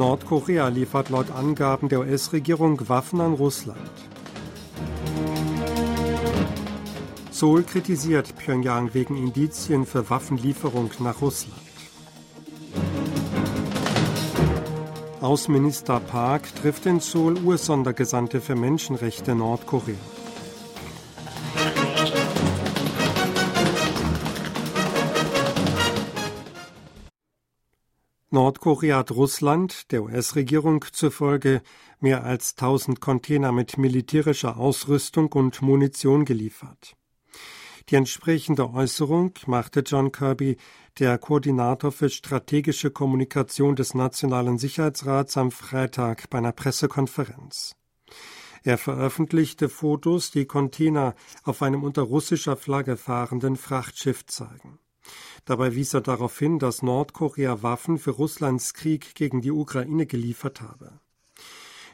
Nordkorea liefert laut Angaben der US-Regierung Waffen an Russland. Seoul kritisiert Pyongyang wegen Indizien für Waffenlieferung nach Russland. Außenminister Park trifft in Seoul US-Sondergesandte für Menschenrechte Nordkorea. Nordkorea hat Russland, der US-Regierung zufolge, mehr als 1000 Container mit militärischer Ausrüstung und Munition geliefert. Die entsprechende Äußerung machte John Kirby, der Koordinator für strategische Kommunikation des Nationalen Sicherheitsrats, am Freitag bei einer Pressekonferenz. Er veröffentlichte Fotos, die Container auf einem unter russischer Flagge fahrenden Frachtschiff zeigen. Dabei wies er darauf hin, dass Nordkorea Waffen für Russlands Krieg gegen die Ukraine geliefert habe.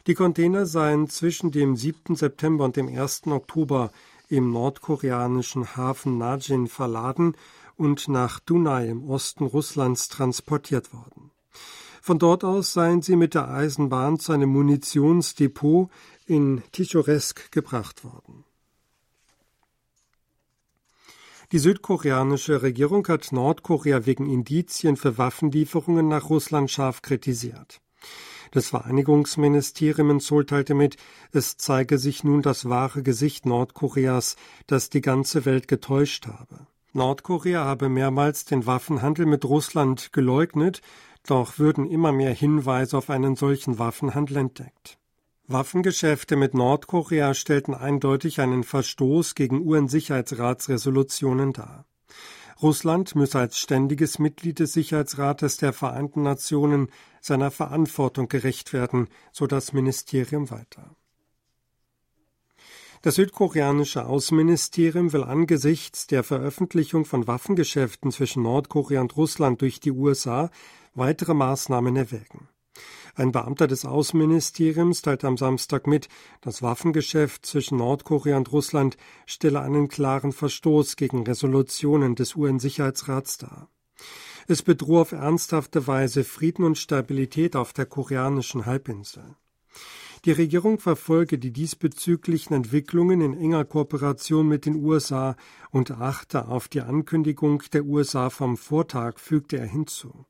Die Container seien zwischen dem 7. September und dem 1. Oktober im nordkoreanischen Hafen Najin verladen und nach Dunai im Osten Russlands transportiert worden. Von dort aus seien sie mit der Eisenbahn zu einem Munitionsdepot in Tichoresk gebracht worden. Die südkoreanische Regierung hat Nordkorea wegen Indizien für Waffenlieferungen nach Russland scharf kritisiert. Das Vereinigungsministerium in Seoul teilte mit, es zeige sich nun das wahre Gesicht Nordkoreas, das die ganze Welt getäuscht habe. Nordkorea habe mehrmals den Waffenhandel mit Russland geleugnet, doch würden immer mehr Hinweise auf einen solchen Waffenhandel entdeckt. Waffengeschäfte mit Nordkorea stellten eindeutig einen Verstoß gegen UN-Sicherheitsratsresolutionen dar. Russland müsse als ständiges Mitglied des Sicherheitsrates der Vereinten Nationen seiner Verantwortung gerecht werden, so das Ministerium weiter. Das südkoreanische Außenministerium will angesichts der Veröffentlichung von Waffengeschäften zwischen Nordkorea und Russland durch die USA weitere Maßnahmen erwägen. Ein Beamter des Außenministeriums teilte am Samstag mit, das Waffengeschäft zwischen Nordkorea und Russland stelle einen klaren Verstoß gegen Resolutionen des UN-Sicherheitsrats dar. Es bedrohe auf ernsthafte Weise Frieden und Stabilität auf der koreanischen Halbinsel. Die Regierung verfolge die diesbezüglichen Entwicklungen in enger Kooperation mit den USA und achte auf die Ankündigung der USA vom Vortag, fügte er hinzu.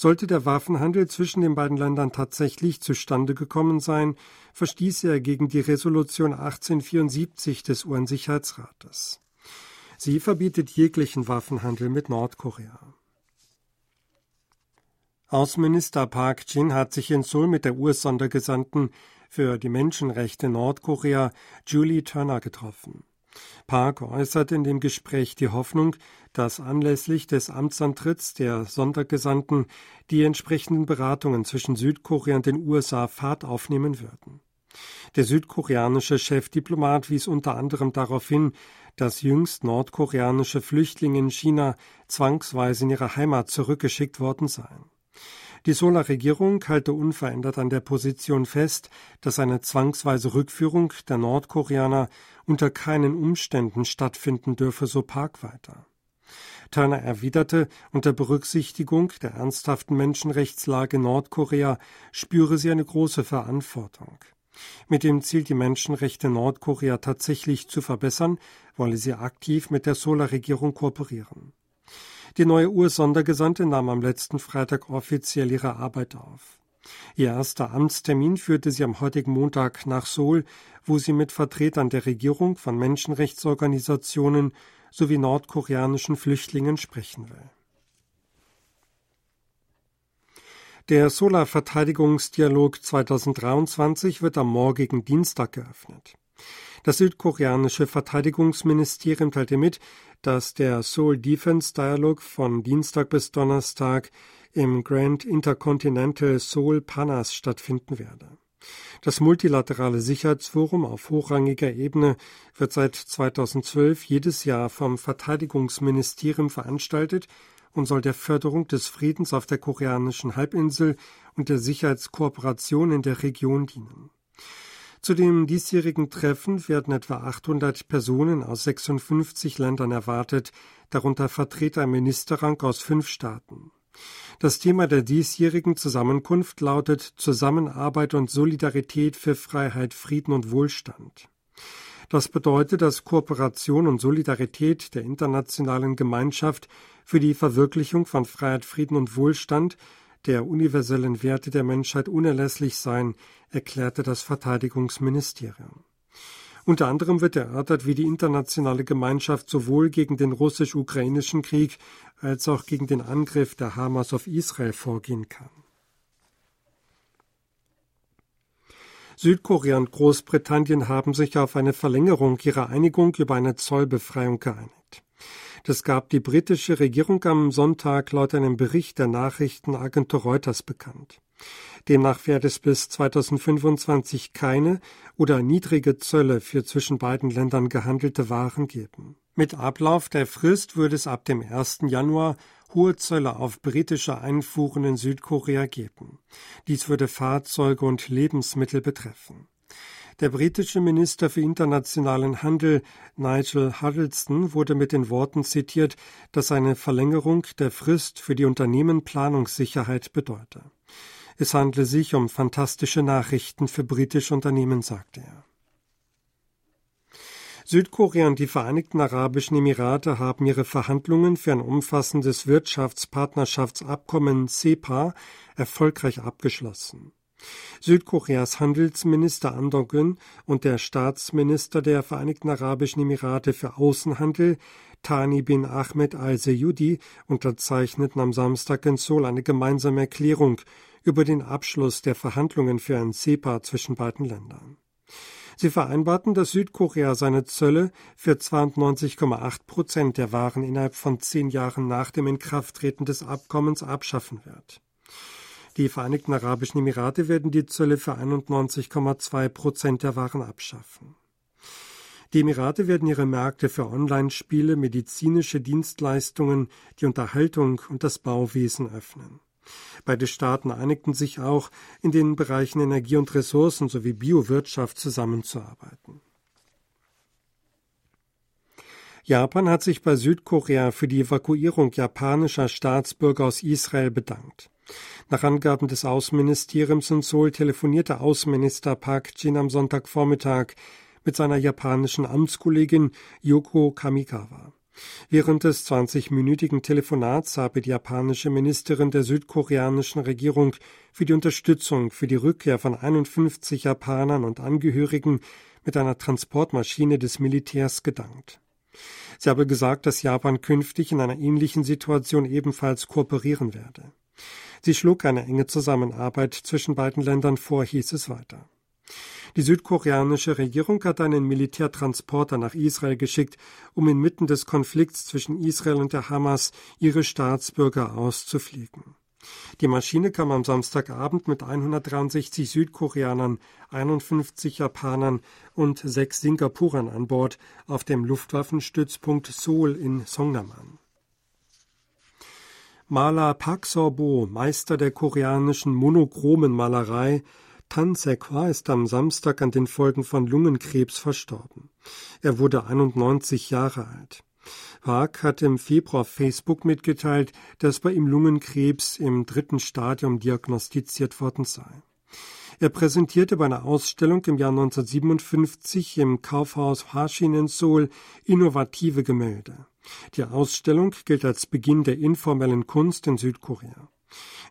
Sollte der Waffenhandel zwischen den beiden Ländern tatsächlich zustande gekommen sein, verstieße er gegen die Resolution 1874 des UN-Sicherheitsrates. Sie verbietet jeglichen Waffenhandel mit Nordkorea. Außenminister Park Jin hat sich in Seoul mit der US-Sondergesandten für die Menschenrechte Nordkorea Julie Turner getroffen. Park äußerte in dem Gespräch die Hoffnung, dass anlässlich des Amtsantritts der Sondergesandten die entsprechenden Beratungen zwischen Südkorea und den USA Fahrt aufnehmen würden. Der südkoreanische Chefdiplomat wies unter anderem darauf hin, dass jüngst nordkoreanische Flüchtlinge in China zwangsweise in ihre Heimat zurückgeschickt worden seien. Die Sola-Regierung halte unverändert an der Position fest, dass eine zwangsweise Rückführung der Nordkoreaner unter keinen Umständen stattfinden dürfe, so Park weiter. Turner erwiderte, unter Berücksichtigung der ernsthaften Menschenrechtslage Nordkorea spüre sie eine große Verantwortung. Mit dem Ziel, die Menschenrechte Nordkorea tatsächlich zu verbessern, wolle sie aktiv mit der Sola-Regierung kooperieren. Die neue US-Sondergesandte nahm am letzten Freitag offiziell ihre Arbeit auf. Ihr erster Amtstermin führte sie am heutigen Montag nach Seoul, wo sie mit Vertretern der Regierung, von Menschenrechtsorganisationen sowie nordkoreanischen Flüchtlingen sprechen will. Der Solar-Verteidigungsdialog 2023 wird am morgigen Dienstag geöffnet. Das südkoreanische Verteidigungsministerium teilte mit, dass der Seoul Defense Dialog von Dienstag bis Donnerstag im Grand Intercontinental Seoul Panas stattfinden werde. Das multilaterale Sicherheitsforum auf hochrangiger Ebene wird seit 2012 jedes Jahr vom Verteidigungsministerium veranstaltet und soll der Förderung des Friedens auf der koreanischen Halbinsel und der Sicherheitskooperation in der Region dienen. Zu dem diesjährigen Treffen werden etwa 800 Personen aus 56 Ländern erwartet, darunter Vertreter im Ministerrang aus fünf Staaten. Das Thema der diesjährigen Zusammenkunft lautet Zusammenarbeit und Solidarität für Freiheit, Frieden und Wohlstand. Das bedeutet, dass Kooperation und Solidarität der internationalen Gemeinschaft für die Verwirklichung von Freiheit, Frieden und Wohlstand der universellen Werte der Menschheit unerlässlich seien, erklärte das Verteidigungsministerium. Unter anderem wird erörtert, wie die internationale Gemeinschaft sowohl gegen den russisch-ukrainischen Krieg als auch gegen den Angriff der Hamas auf Israel vorgehen kann. Südkorea und Großbritannien haben sich auf eine Verlängerung ihrer Einigung über eine Zollbefreiung geeinigt. Das gab die britische Regierung am Sonntag laut einem Bericht der Nachrichtenagentur Reuters bekannt. Demnach werde es bis 2025 keine oder niedrige Zölle für zwischen beiden Ländern gehandelte Waren geben. Mit Ablauf der Frist würde es ab dem 1. Januar hohe Zölle auf britische Einfuhren in Südkorea geben. Dies würde Fahrzeuge und Lebensmittel betreffen. Der britische Minister für internationalen Handel Nigel Huddleston wurde mit den Worten zitiert, dass eine Verlängerung der Frist für die Unternehmen Planungssicherheit bedeute. Es handle sich um fantastische Nachrichten für britische Unternehmen, sagte er. Südkorea und die Vereinigten Arabischen Emirate haben ihre Verhandlungen für ein umfassendes Wirtschaftspartnerschaftsabkommen CEPA erfolgreich abgeschlossen. Südkoreas Handelsminister Andong und der Staatsminister der Vereinigten Arabischen Emirate für Außenhandel Tani bin Ahmed al-Seyudi unterzeichneten am Samstag in Seoul eine gemeinsame Erklärung über den Abschluss der Verhandlungen für ein CEPA zwischen beiden Ländern. Sie vereinbarten, dass Südkorea seine Zölle für 92,8 Prozent der Waren innerhalb von zehn Jahren nach dem Inkrafttreten des Abkommens abschaffen wird. Die Vereinigten Arabischen Emirate werden die Zölle für 91,2 Prozent der Waren abschaffen. Die Emirate werden ihre Märkte für Online-Spiele, medizinische Dienstleistungen, die Unterhaltung und das Bauwesen öffnen. Beide Staaten einigten sich auch, in den Bereichen Energie und Ressourcen sowie Biowirtschaft zusammenzuarbeiten. Japan hat sich bei Südkorea für die Evakuierung japanischer Staatsbürger aus Israel bedankt. Nach Angaben des Außenministeriums in Seoul telefonierte Außenminister Park Jin am Sonntagvormittag mit seiner japanischen Amtskollegin Yoko Kamikawa. Während des 20-minütigen Telefonats habe die japanische Ministerin der südkoreanischen Regierung für die Unterstützung für die Rückkehr von 51 Japanern und Angehörigen mit einer Transportmaschine des Militärs gedankt. Sie habe gesagt, dass Japan künftig in einer ähnlichen Situation ebenfalls kooperieren werde. Sie schlug eine enge Zusammenarbeit zwischen beiden Ländern vor, hieß es weiter. Die südkoreanische Regierung hat einen Militärtransporter nach Israel geschickt, um inmitten des Konflikts zwischen Israel und der Hamas ihre Staatsbürger auszufliegen. Die Maschine kam am Samstagabend mit 163 Südkoreanern, 51 Japanern und sechs Singapurern an Bord auf dem Luftwaffenstützpunkt Seoul in Songnam an. Maler Park Sorbo, Meister der koreanischen monochromen Malerei, Tan Sekwa ist am Samstag an den Folgen von Lungenkrebs verstorben. Er wurde 91 Jahre alt. Park hat im Februar Facebook mitgeteilt, dass bei ihm Lungenkrebs im dritten Stadium diagnostiziert worden sei. Er präsentierte bei einer Ausstellung im Jahr 1957 im Kaufhaus Hashin in Seoul innovative Gemälde. Die Ausstellung gilt als Beginn der informellen Kunst in Südkorea.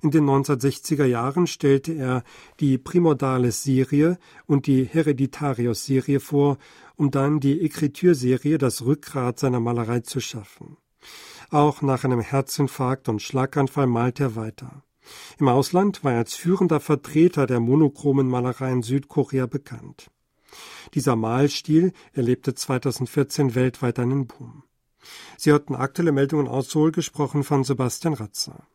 In den 1960er Jahren stellte er die Primordiales-Serie und die Hereditarius-Serie vor, um dann die Écriture-Serie, das Rückgrat seiner Malerei zu schaffen. Auch nach einem Herzinfarkt und Schlaganfall malte er weiter. Im Ausland war er als führender Vertreter der monochromen Malerei in Südkorea bekannt. Dieser Malstil erlebte 2014 weltweit einen Boom. Sie hörten aktuelle Meldungen aus Seoul gesprochen von Sebastian Ratzer.